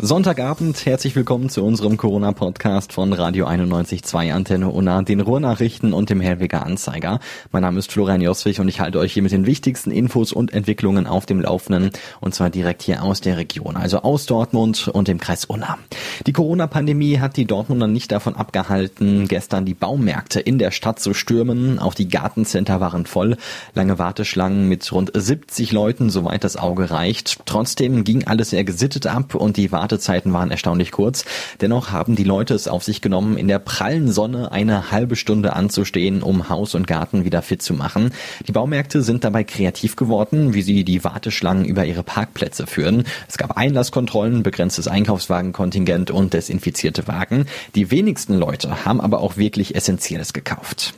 Sonntagabend, herzlich willkommen zu unserem Corona-Podcast von Radio 91.2 Antenne Unna, den Ruhrnachrichten und dem Hellweger Anzeiger. Mein Name ist Florian Joswig und ich halte euch hier mit den wichtigsten Infos und Entwicklungen auf dem Laufenden und zwar direkt hier aus der Region, also aus Dortmund und dem Kreis Unna. Die Corona-Pandemie hat die Dortmunder nicht davon abgehalten, gestern die Baumärkte in der Stadt zu stürmen. Auch die Gartencenter waren voll. Lange Warteschlangen mit rund 70 Leuten, soweit das Auge reicht. Trotzdem ging alles sehr gesittet ab und die Wartezeiten waren erstaunlich kurz. Dennoch haben die Leute es auf sich genommen, in der prallen Sonne eine halbe Stunde anzustehen, um Haus und Garten wieder fit zu machen. Die Baumärkte sind dabei kreativ geworden, wie sie die Warteschlangen über ihre Parkplätze führen. Es gab Einlasskontrollen, begrenztes Einkaufswagenkontingent und desinfizierte Wagen. Die wenigsten Leute haben aber auch wirklich Essentielles gekauft.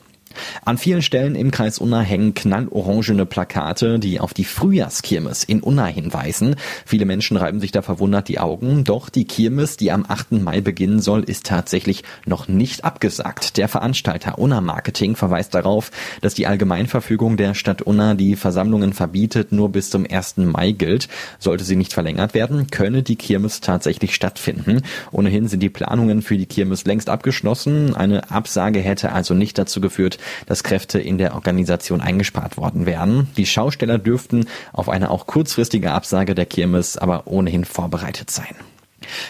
An vielen Stellen im Kreis Unna hängen knallorangene Plakate, die auf die Frühjahrskirmes in Unna hinweisen. Viele Menschen reiben sich da verwundert die Augen. Doch die Kirmes, die am 8. Mai beginnen soll, ist tatsächlich noch nicht abgesagt. Der Veranstalter Unna Marketing verweist darauf, dass die Allgemeinverfügung der Stadt Unna die Versammlungen verbietet, nur bis zum 1. Mai gilt. Sollte sie nicht verlängert werden, könne die Kirmes tatsächlich stattfinden. Ohnehin sind die Planungen für die Kirmes längst abgeschlossen. Eine Absage hätte also nicht dazu geführt, dass Kräfte in der Organisation eingespart worden wären. Die Schausteller dürften auf eine auch kurzfristige Absage der Kirmes aber ohnehin vorbereitet sein.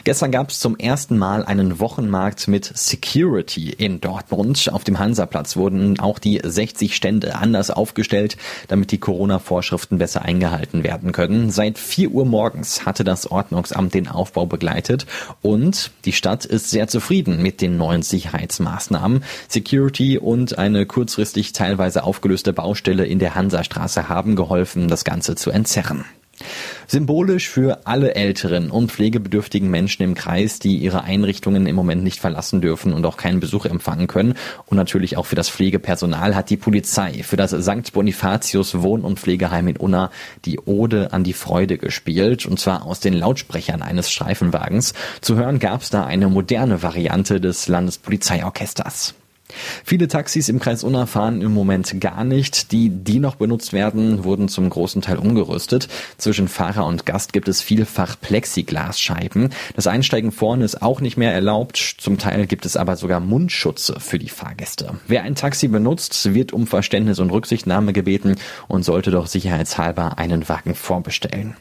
Gestern gab es zum ersten Mal einen Wochenmarkt mit Security in Dortmund. Auf dem Hansaplatz wurden auch die 60 Stände anders aufgestellt, damit die Corona-Vorschriften besser eingehalten werden können. Seit 4 Uhr morgens hatte das Ordnungsamt den Aufbau begleitet und die Stadt ist sehr zufrieden mit den neuen Sicherheitsmaßnahmen. Security und eine kurzfristig teilweise aufgelöste Baustelle in der Hansastraße haben geholfen, das Ganze zu entzerren. Symbolisch für alle älteren und pflegebedürftigen Menschen im Kreis, die ihre Einrichtungen im Moment nicht verlassen dürfen und auch keinen Besuch empfangen können. Und natürlich auch für das Pflegepersonal hat die Polizei für das St. Bonifatius Wohn- und Pflegeheim in Unna die Ode an die Freude gespielt. Und zwar aus den Lautsprechern eines Streifenwagens. Zu hören gab es da eine moderne Variante des Landespolizeiorchesters. Viele Taxis im Kreis Unna fahren im Moment gar nicht. Die, die noch benutzt werden, wurden zum großen Teil umgerüstet. Zwischen Fahrer und Gast gibt es vielfach Plexiglasscheiben. Das Einsteigen vorne ist auch nicht mehr erlaubt. Zum Teil gibt es aber sogar Mundschutze für die Fahrgäste. Wer ein Taxi benutzt, wird um Verständnis und Rücksichtnahme gebeten und sollte doch sicherheitshalber einen Wagen vorbestellen.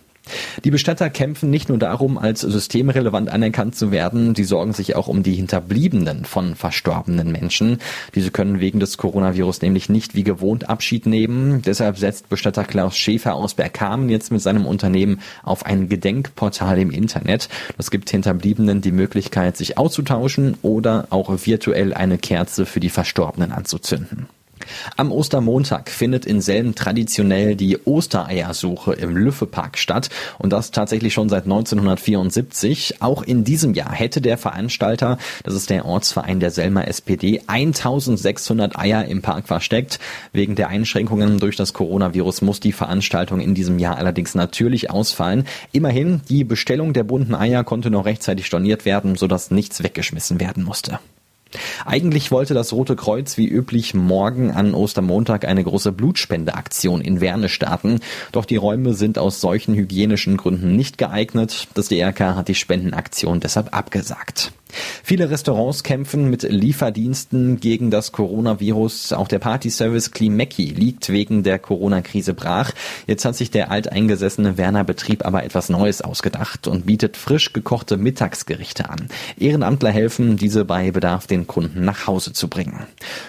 Die Bestatter kämpfen nicht nur darum, als systemrelevant anerkannt zu werden, sie sorgen sich auch um die Hinterbliebenen von verstorbenen Menschen. Diese können wegen des Coronavirus nämlich nicht wie gewohnt Abschied nehmen. Deshalb setzt Bestatter Klaus Schäfer aus Bergkamen jetzt mit seinem Unternehmen auf ein Gedenkportal im Internet. Das gibt Hinterbliebenen die Möglichkeit, sich auszutauschen oder auch virtuell eine Kerze für die Verstorbenen anzuzünden. Am Ostermontag findet in Selm traditionell die Ostereiersuche im Lüffepark statt und das tatsächlich schon seit 1974. Auch in diesem Jahr hätte der Veranstalter, das ist der Ortsverein der Selmer SPD, 1600 Eier im Park versteckt. Wegen der Einschränkungen durch das Coronavirus muss die Veranstaltung in diesem Jahr allerdings natürlich ausfallen. Immerhin, die Bestellung der bunten Eier konnte noch rechtzeitig storniert werden, sodass nichts weggeschmissen werden musste. Eigentlich wollte das Rote Kreuz wie üblich morgen an Ostermontag eine große Blutspendeaktion in Werne starten. Doch die Räume sind aus solchen hygienischen Gründen nicht geeignet. Das DRK hat die Spendenaktion deshalb abgesagt. Viele Restaurants kämpfen mit Lieferdiensten gegen das Coronavirus. Auch der Partyservice Klimecki liegt wegen der Corona-Krise brach. Jetzt hat sich der alteingesessene Werner Betrieb aber etwas Neues ausgedacht und bietet frisch gekochte Mittagsgerichte an. Ehrenamtler helfen, diese bei Bedarf den Kunden nach Hause zu bringen.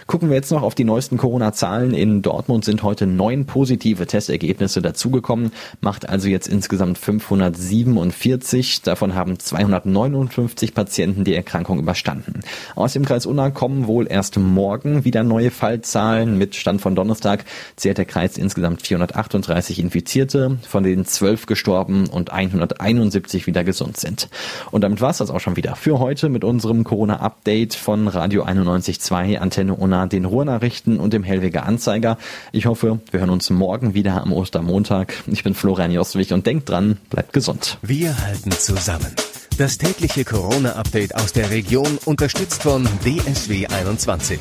Gucken wir jetzt noch auf die neuesten Corona-Zahlen. In Dortmund sind heute neun positive Testergebnisse dazugekommen, macht also jetzt insgesamt 547. Davon haben 259 Patienten die Erkrankung überstanden. Aus dem Kreis Unna kommen wohl erst morgen wieder neue Fallzahlen. Mit Stand von Donnerstag zählt der Kreis insgesamt 438 Infizierte, von denen 12 gestorben und 171 wieder gesund sind. Und damit war es das auch schon wieder für heute mit unserem Corona-Update von Radio 91.2, Antenne Unna, den Ruhrnachrichten und dem Hellweger Anzeiger. Ich hoffe, wir hören uns morgen wieder am Ostermontag. Ich bin Florian Joswig und denkt dran, bleibt gesund. Wir halten zusammen. Das tägliche Corona-Update aus der Region unterstützt von DSW 21.